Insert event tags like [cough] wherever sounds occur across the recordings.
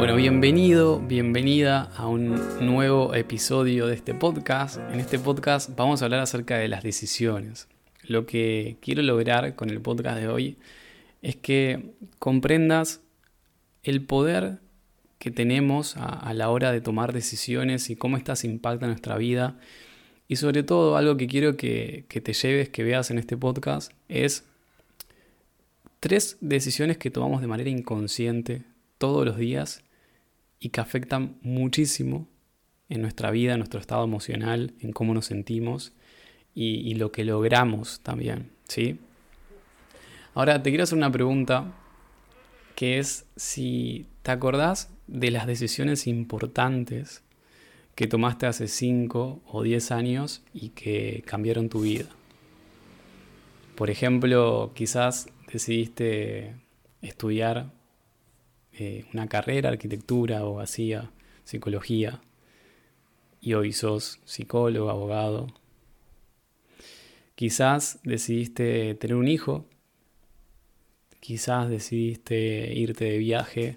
Bueno, bienvenido, bienvenida a un nuevo episodio de este podcast. En este podcast vamos a hablar acerca de las decisiones. Lo que quiero lograr con el podcast de hoy es que comprendas el poder que tenemos a, la hora de tomar decisiones y cómo estas impactan nuestra vida. Y sobre todo algo que quiero que, que te lleves, que veas en este podcast, es tres decisiones que tomamos de manera inconsciente todos los días y que afectan muchísimo en nuestra vida, en nuestro estado emocional, en cómo nos sentimos y, lo que logramos también, ¿sí? Ahora te quiero hacer una pregunta que es si te acordás de las decisiones importantes que tomaste hace 5 o 10 años y que cambiaron tu vida. Por ejemplo, quizás decidiste estudiar eh, una carrera, arquitectura o hacía psicología, y hoy sos psicólogo, abogado. Quizás decidiste tener un hijo, quizás decidiste irte de viaje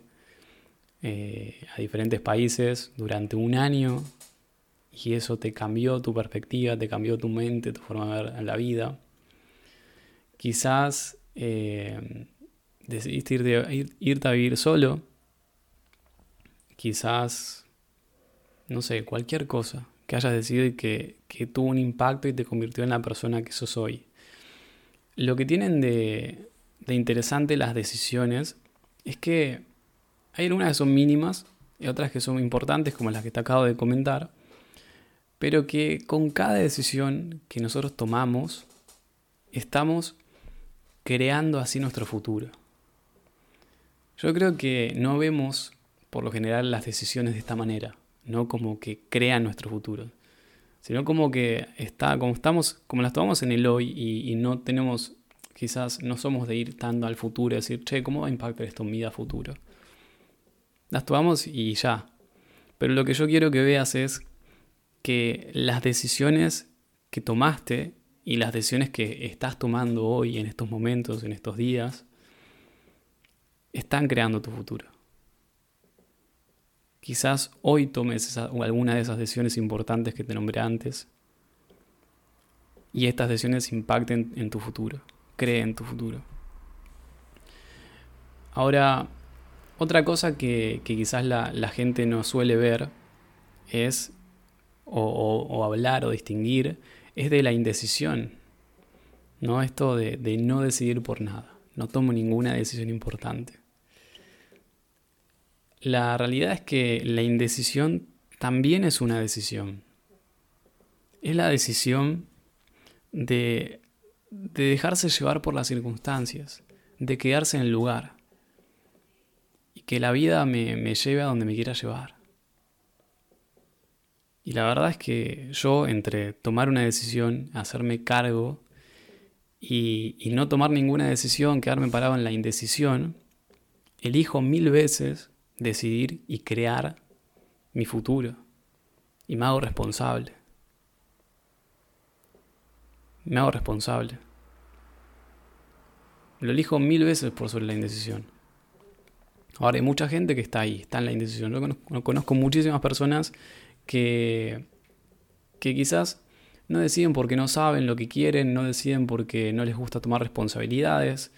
eh, a diferentes países durante un año y eso te cambió tu perspectiva, te cambió tu mente, tu forma de ver la vida. Quizás eh, decidiste irte, a vivir solo, quizás, no sé, cualquier cosa que hayas decidido que, que tuvo un impacto y te convirtió en la persona que sos hoy. Lo que tienen de, de interesante las decisiones es que hay algunas que son mínimas y otras que son importantes, como las que te acabo de comentar, pero que con cada decisión que nosotros tomamos, estamos creando así nuestro futuro. Yo creo que no vemos por lo general las decisiones de esta manera, no como que crean nuestro futuro, sino como que está, como estamos, como las tomamos en el hoy y, no tenemos, quizás no somos de ir tanto al futuro y decir, che, ¿cómo va a impactar esto en mi vida futuro? Las tomamos y ya. Pero lo que yo quiero que veas es que las decisiones que tomaste y las decisiones que estás tomando hoy, en estos momentos, en estos días, están creando tu futuro. Quizás hoy tomes alguna de esas decisiones importantes que te nombré antes y estas decisiones impacten en tu futuro, creen en tu futuro. Ahora, otra cosa que, quizás la, gente no suele ver es, o, hablar o distinguir, es de la indecisión. ¿no? Esto de no decidir por nada. No tomo ninguna decisión importante. La realidad es que la indecisión también es una decisión. Es la decisión de, dejarse llevar por las circunstancias, de quedarse en el lugar y que la vida me, lleve a donde me quiera llevar. Y la verdad es que yo entre tomar una decisión, hacerme cargo y no tomar ninguna decisión, quedarme parado en la indecisión, elijo mil veces decidir y crear mi futuro. Y me hago responsable. Me hago responsable. Lo elijo mil veces por sobre la indecisión. Ahora hay mucha gente que está ahí, está en la indecisión. Yo conozco, muchísimas personas que, que quizás no deciden porque no saben lo que quieren, no deciden porque no les gusta tomar responsabilidades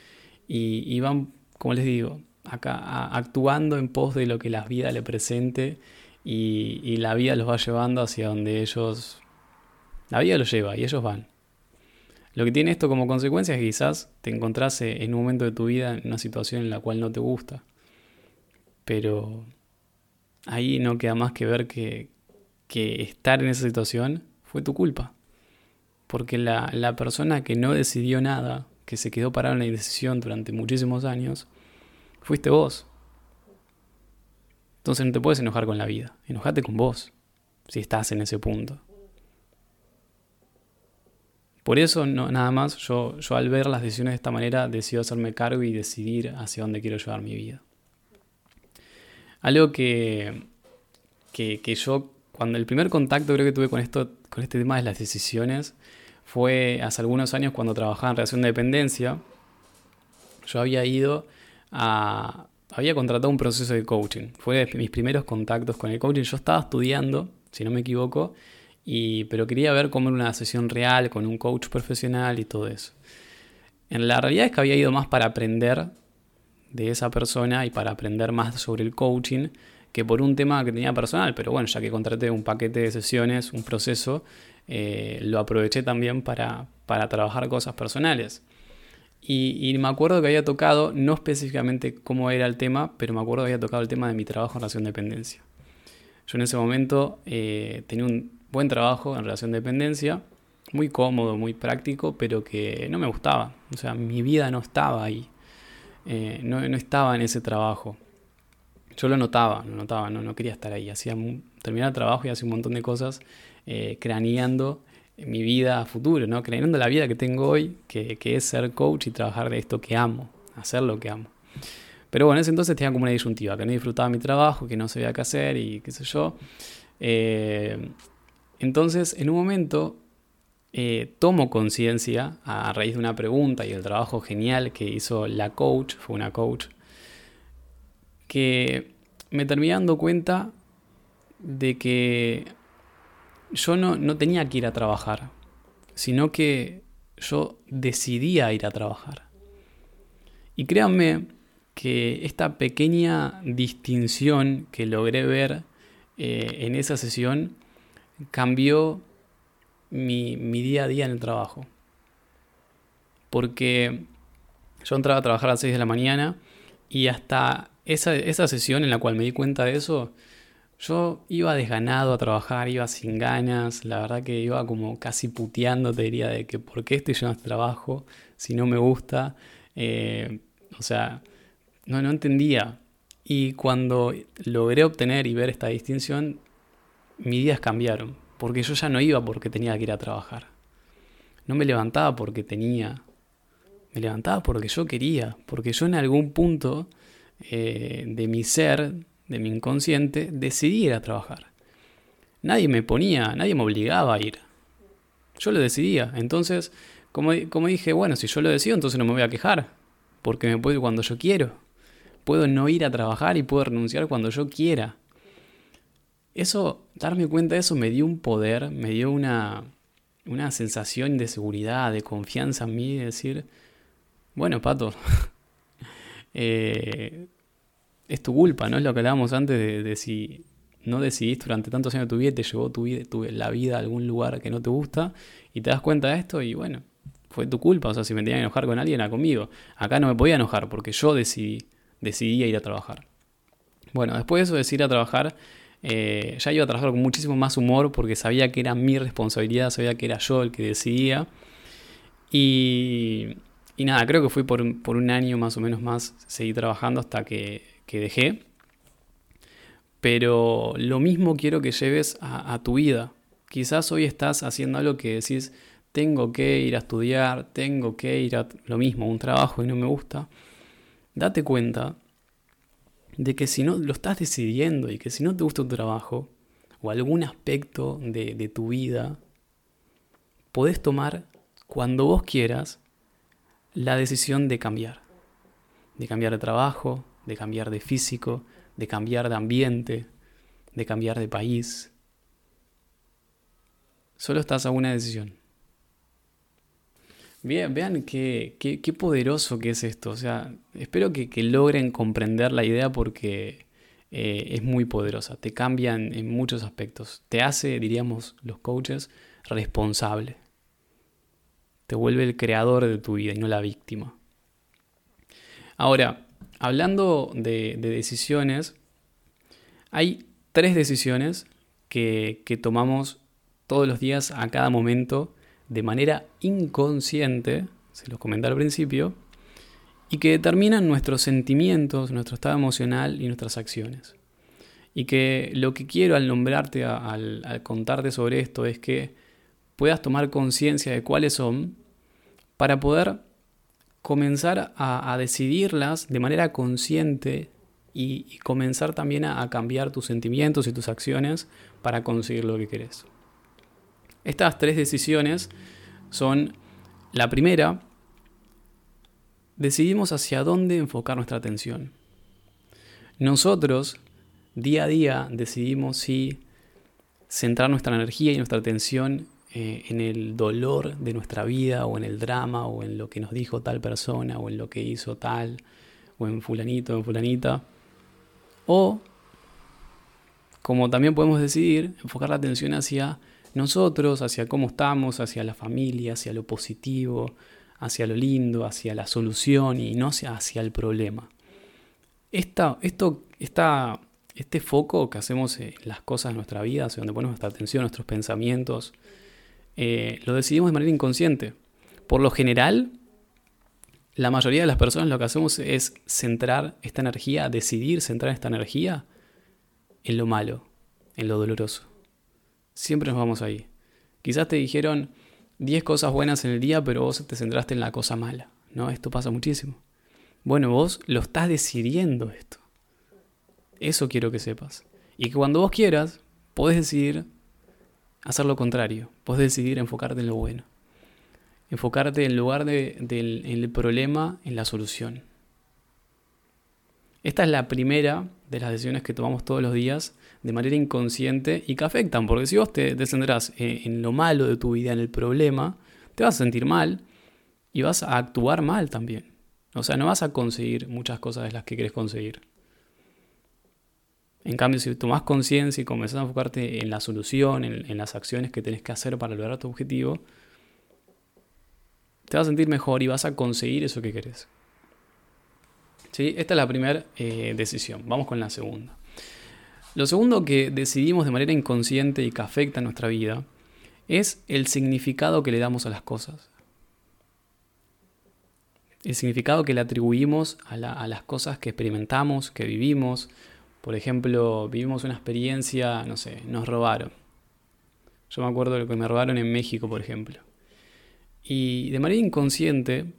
y, y van, como les digo, acá, actuando en pos de lo que la vida le presente y, la vida los va llevando hacia donde ellos... La vida los lleva y ellos van. Lo que tiene esto como consecuencia es que quizás te encontrás en un momento de tu vida en una situación en la cual no te gusta. Pero ahí no queda más que ver que, que estar en esa situación fue tu culpa. Porque la, la, persona que no decidió nada, que se quedó parada en la indecisión durante muchísimos años, Fuiste vos. Entonces no te puedes enojar con la vida. Enojate con vos, si estás en ese punto. Por eso, no, nada más, yo, yo al ver las decisiones de esta manera decido hacerme cargo y decidir hacia dónde quiero llevar mi vida. Algo que, que, que yo, cuando el primer contacto creo que tuve con, esto, con este tema de las decisiones, fue hace algunos años cuando trabajaba en relación de dependencia. Yo había ido a, había contratado un proceso de coaching. Fue de mis primeros contactos con el coaching. Yo estaba estudiando, si no me equivoco, y, pero quería ver cómo era una sesión real con un coach profesional y todo eso. En la realidad es que había ido más para aprender de esa persona y para aprender más sobre el coaching que por un tema que tenía personal. Pero bueno, ya que contraté un paquete de sesiones, un proceso, eh, lo aproveché también para, para trabajar cosas personales. Y, me acuerdo que había tocado, no específicamente cómo era el tema, pero me acuerdo que había tocado el tema de mi trabajo en relación de dependencia. Yo en ese momento eh, tenía un buen trabajo en relación de dependencia, muy cómodo, muy práctico, pero que no me gustaba. O sea, mi vida no estaba ahí. Eh, no, estaba en ese trabajo. Yo lo notaba, lo notaba, no, no quería estar ahí. Hacía, terminaba el trabajo y hacía un montón de cosas eh, craneando mi vida a futuro, ¿no? Craneando la vida que tengo hoy, que, es ser coach y trabajar de esto que amo, hacer lo que amo. Pero bueno, en ese entonces tenía como una disyuntiva, que no disfrutaba mi trabajo, que no sabía qué hacer y qué sé yo. Eh, entonces, en un momento, eh, tomo conciencia a raíz de una pregunta y el trabajo genial que hizo la coach, fue una coach, que me terminé dando cuenta de que yo no, no tenía que ir a trabajar, sino que yo decidía ir a trabajar. Y créanme que esta pequeña distinción que logré ver eh, en esa sesión cambió mi, día a día en el trabajo. Porque yo entraba a trabajar a las 6 de la mañana y hasta esa, esa sesión en la cual me di cuenta de eso, yo iba desganado a trabajar, iba sin ganas, la verdad que iba como casi puteando, te diría, de que por qué estoy a este trabajo si no me gusta. Eh, o sea, no, no entendía. Y cuando logré obtener y ver esta distinción, mis días cambiaron, porque yo ya no iba porque tenía que ir a trabajar. No me levantaba porque tenía, me levantaba porque yo quería, porque yo en algún punto eh, de mi ser, de mi inconsciente, decidí ir a trabajar. Nadie me ponía, nadie me obligaba a ir. Yo lo decidía. Entonces, como, como dije, bueno, si yo lo decido, entonces no me voy a quejar, porque me puedo ir cuando yo quiero. Puedo no ir a trabajar y puedo renunciar cuando yo quiera. Eso, darme cuenta de eso me dio un poder, me dio una, una sensación de seguridad, de confianza en mí, de decir, bueno, Pato, [laughs] eh, es tu culpa, ¿no? Es lo que hablábamos antes de, si no decidiste durante tantos años de tu vida, te llevó tu la vida a algún lugar que no te gusta y te das cuenta de esto y bueno, fue tu culpa. O sea, si me tenía que enojar con alguien, era conmigo. Acá no me podía enojar porque yo decidí, decidí ir a trabajar. Bueno, después de eso de ir a trabajar, eh, ya iba a trabajar con muchísimo más humor porque sabía que era mi responsabilidad, sabía que era yo el que decidía. Y, y nada, creo que fui por, por un año más o menos más, seguí trabajando hasta que que dejé. Pero lo mismo quiero que lleves a, tu vida. Quizás hoy estás haciendo algo que decís, tengo que ir a estudiar, tengo que ir a lo mismo, un trabajo y no me gusta. Date cuenta de que si no lo estás decidiendo y que si no te gusta tu trabajo o algún aspecto de, de tu vida, podés tomar cuando vos quieras la decisión de cambiar. De cambiar de trabajo, de cambiar de físico, de cambiar de ambiente, de cambiar de país. Solo estás a una decisión. vean qué, qué, poderoso que es esto. O sea, espero que, logren comprender la idea porque eh, es muy poderosa. Te cambian en muchos aspectos. Te hace, diríamos los coaches, responsable. Te vuelve el creador de tu vida y no la víctima. Ahora, hablando de, decisiones, hay tres decisiones que, tomamos todos los días, a cada momento, de manera inconsciente, se los comenté al principio, y que determinan nuestros sentimientos, nuestro estado emocional y nuestras acciones. Y que lo que quiero al nombrarte, al contarte sobre esto, es que puedas tomar conciencia de cuáles son para poder comenzar a, decidirlas de manera consciente y, comenzar también a, cambiar tus sentimientos y tus acciones para conseguir lo que querés. Estas tres decisiones son la primera, decidimos hacia dónde enfocar nuestra atención. nosotros día a día decidimos si centrar nuestra energía y nuestra atención eh, en el dolor de nuestra vida o en el drama o en lo que nos dijo tal persona o en lo que hizo tal o en fulanito o fulanita. O, como también podemos decidir, enfocar la atención hacia nosotros, hacia cómo estamos, hacia la familia, hacia lo positivo, hacia lo lindo, hacia la solución y no hacia, el problema. Esta, esto, esta, este foco que hacemos en las cosas de nuestra vida, hacia donde ponemos nuestra atención, nuestros pensamientos, eh, lo decidimos de manera inconsciente. Por lo general, la mayoría de las personas lo que hacemos es centrar esta energía, decidir centrar esta energía en lo malo, en lo doloroso. Siempre nos vamos ahí. Quizás te dijeron 10 cosas buenas en el día, pero vos te centraste en la cosa mala. ¿No? Esto pasa muchísimo. Bueno, vos lo estás decidiendo esto. Eso quiero que sepas. Y que cuando vos quieras, podés decidir hacer lo contrario. Podés decidir enfocarte en lo bueno. Enfocarte en lugar del problema, en la solución. Esta es la primera de las decisiones que tomamos todos los días de manera inconsciente y que afectan, porque si vos te, te centrás en, lo malo de tu vida, en el problema, te vas a sentir mal y vas a actuar mal también. O sea, no vas a conseguir muchas cosas de las que querés conseguir. En cambio, si tomás conciencia y comenzás a enfocarte en la solución, en, las acciones que tenés que hacer para lograr tu objetivo, te vas a sentir mejor y vas a conseguir eso que querés. ¿Sí? Esta es la primera eh, decisión. Vamos con la segunda. Lo segundo que decidimos de manera inconsciente y que afecta a nuestra vida es el significado que le damos a las cosas. El significado que le atribuimos a las cosas que experimentamos, que vivimos, por ejemplo, vivimos una experiencia, no sé, nos robaron. Yo me acuerdo de lo que me robaron en México, por ejemplo. Y de manera inconsciente,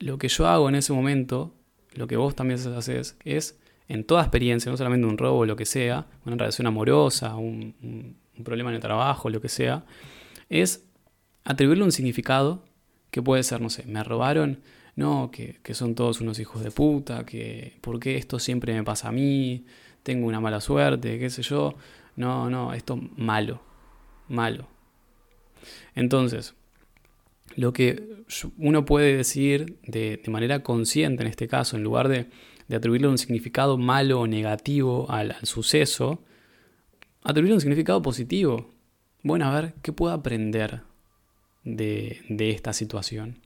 lo que yo hago en ese momento, lo que vos también haces, es en toda experiencia, no solamente un robo, lo que sea, una relación amorosa, un, problema en el trabajo, lo que sea, es atribuirle un significado que puede ser, no sé, me robaron, no, que, que, son todos unos hijos de puta, que por qué esto siempre me pasa a mí, tengo una mala suerte, qué sé yo. No, no, esto malo, malo. Entonces, lo que uno puede decir de, manera consciente en este caso, en lugar de, atribuirle un significado malo o negativo al, suceso, atribuirle un significado positivo. Bueno, a ver, ¿qué puedo aprender de, de esta situación?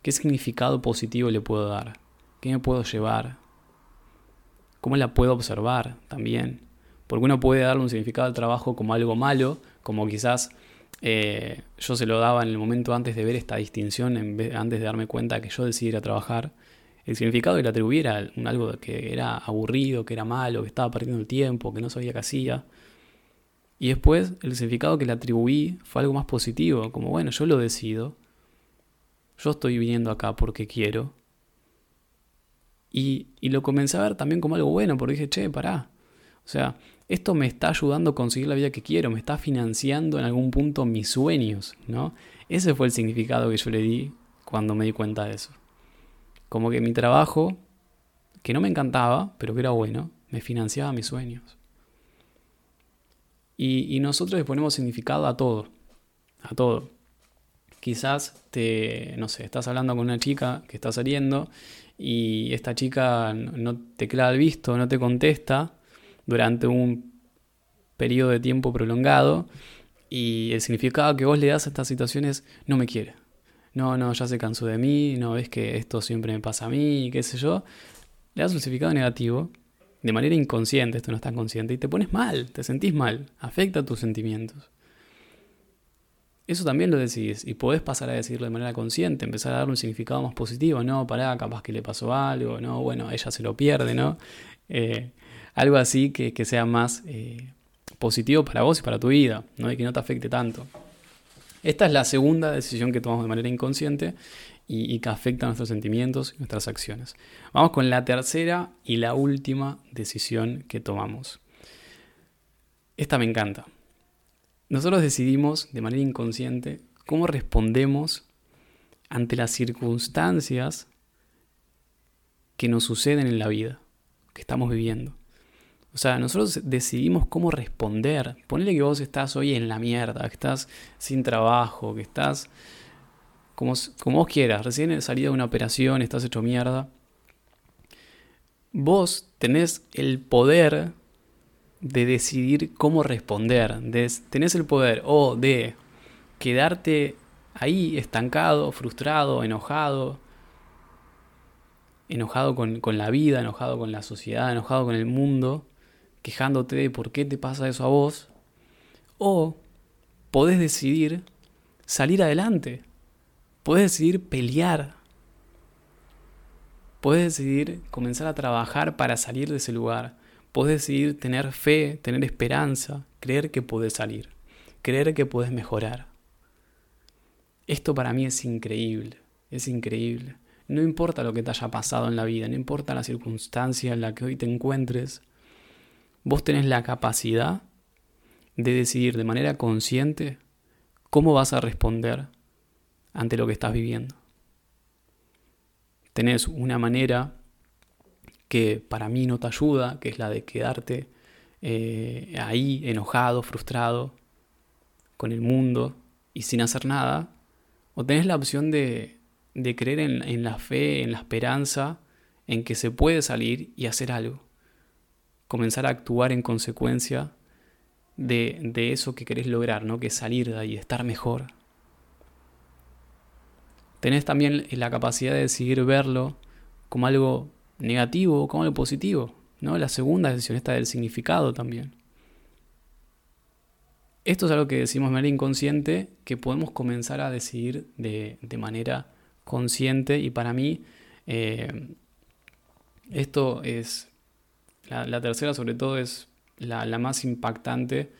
¿Qué significado positivo le puedo dar? ¿Qué me puedo llevar? Cómo la puedo observar también. Porque uno puede darle un significado al trabajo como algo malo, como quizás eh, yo se lo daba en el momento antes de ver esta distinción, antes de darme cuenta que yo decidiera trabajar. El significado que le atribuyera un algo que era aburrido, que era malo, que estaba perdiendo el tiempo, que no sabía qué hacía. Y después el significado que le atribuí fue algo más positivo, como bueno, yo lo decido, yo estoy viniendo acá porque quiero, y, lo comencé a ver también como algo bueno, porque dije, che, pará. O sea, esto me está ayudando a conseguir la vida que quiero, me está financiando en algún punto mis sueños, ¿no? Ese fue el significado que yo le di cuando me di cuenta de eso. Como que mi trabajo, que no me encantaba, pero que era bueno, me financiaba mis sueños. Y, y nosotros le ponemos significado a todo, a todo. Quizás te, no sé, estás hablando con una chica que está saliendo y esta chica no te clava el visto, no te contesta durante un periodo de tiempo prolongado y el significado que vos le das a estas situaciones no me quiere. No, no, ya se cansó de mí, no ves que esto siempre me pasa a mí, qué sé yo. Le das un significado negativo de manera inconsciente, esto no está consciente, y te pones mal, te sentís mal, afecta tus sentimientos. Eso también lo decidís y podés pasar a decirlo de manera consciente, empezar a darle un significado más positivo, no, pará, capaz que le pasó algo, no, bueno, ella se lo pierde, ¿no? Eh, algo así que, sea más eh, positivo para vos y para tu vida, ¿no? Y que no te afecte tanto. Esta es la segunda decisión que tomamos de manera inconsciente y, y que afecta a nuestros sentimientos y nuestras acciones. Vamos con la tercera y la última decisión que tomamos. Esta me encanta. Nosotros decidimos de manera inconsciente cómo respondemos ante las circunstancias que nos suceden en la vida. que estamos viviendo. O sea, nosotros decidimos cómo responder. Ponele que vos estás hoy en la mierda, que estás sin trabajo, que estás como, como vos quieras, recién salida de una operación, estás hecho mierda. Vos tenés el poder de decidir cómo responder. tenés el poder o de quedarte ahí estancado, frustrado, enojado, enojado con, con, la vida, enojado con la sociedad, enojado con el mundo, quejándote de por qué te pasa eso a vos, o podés decidir salir adelante, podés decidir pelear, podés decidir comenzar a trabajar para salir de ese lugar, podés decidir tener fe, tener esperanza, creer que podés salir, creer que podés mejorar. Esto para mí es increíble, es increíble. No importa lo que te haya pasado en la vida, no importa la circunstancia en la que hoy te encuentres, vos tenés la capacidad de decidir de manera consciente cómo vas a responder ante lo que estás viviendo. Tenés una manera que para mí no te ayuda, que es la de quedarte eh, ahí enojado, frustrado con el mundo y sin hacer nada. O tenés la opción de, de creer en, en la fe, en la esperanza, en que se puede salir y hacer algo comenzar a actuar en consecuencia de, de, eso que querés lograr, ¿no? que es salir de ahí, estar mejor. Tenés también la capacidad de decidir verlo como algo negativo o como algo positivo. ¿no? La segunda decisión está del significado también. Esto es algo que decimos de manera inconsciente, que podemos comenzar a decidir de, de manera consciente y para mí eh, esto es la, tercera sobre todo es la, más impactante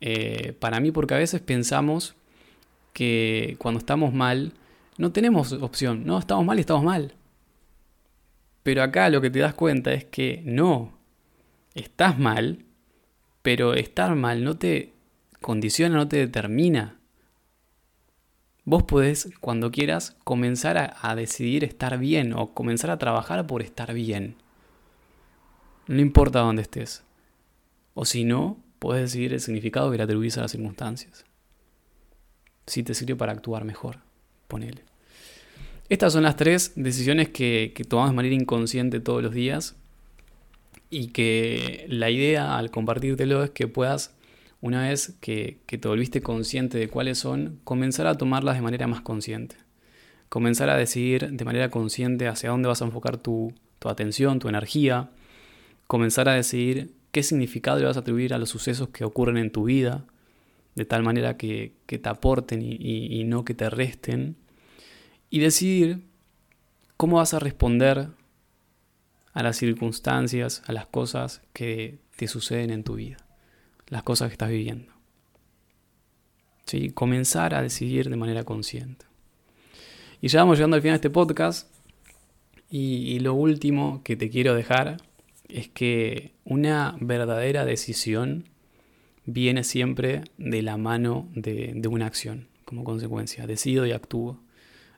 eh, para mí porque a veces pensamos que cuando estamos mal no tenemos opción, no, estamos mal y estamos mal. Pero acá lo que te das cuenta es que no, estás mal, pero estar mal no te condiciona, no te determina. Vos podés, cuando quieras, comenzar a, decidir estar bien o comenzar a trabajar por estar bien. No importa dónde estés. O si no, puedes decidir el significado que le atribuís a las circunstancias. Si te sirve para actuar mejor, ponele. Estas son las tres decisiones que, tomamos de manera inconsciente todos los días y que la idea al compartírtelo es que puedas, una vez que, te volviste consciente de cuáles son, comenzar a tomarlas de manera más consciente. Comenzar a decidir de manera consciente hacia dónde vas a enfocar tu, atención, tu energía, comenzar a decidir qué significado le vas a atribuir a los sucesos que ocurren en tu vida, de tal manera que, te aporten y, no que te resten, y decidir cómo vas a responder a las circunstancias, a las cosas que te suceden en tu vida, las cosas que estás viviendo. ¿Sí? Comenzar a decidir de manera consciente. Y ya vamos llegando al final de este podcast. y lo último que te quiero dejar es que una verdadera decisión viene siempre de la mano de, una acción, como consecuencia. Decido y actúo.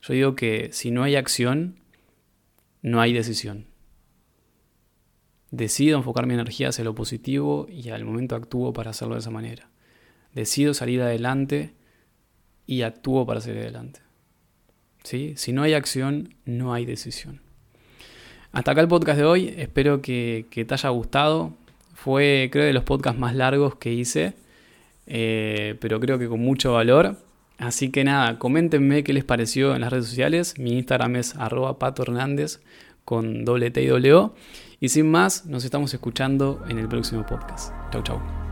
Yo digo que si no hay acción, no hay decisión. Decido enfocar mi energía hacia lo positivo y al momento actúo para hacerlo de esa manera. Decido salir adelante y actúo para salir adelante. ¿Sí? Si no hay acción, no hay decisión. Hasta acá el podcast de hoy, espero que, te haya gustado. Fue, creo, de los podcasts más largos que hice, eh, pero creo que con mucho valor. Así que nada, coméntenme qué les pareció en las redes sociales. Mi Instagram es arroba pato hernández con doble T y doble O. Y sin más, nos estamos escuchando en el próximo podcast. Chau, chau.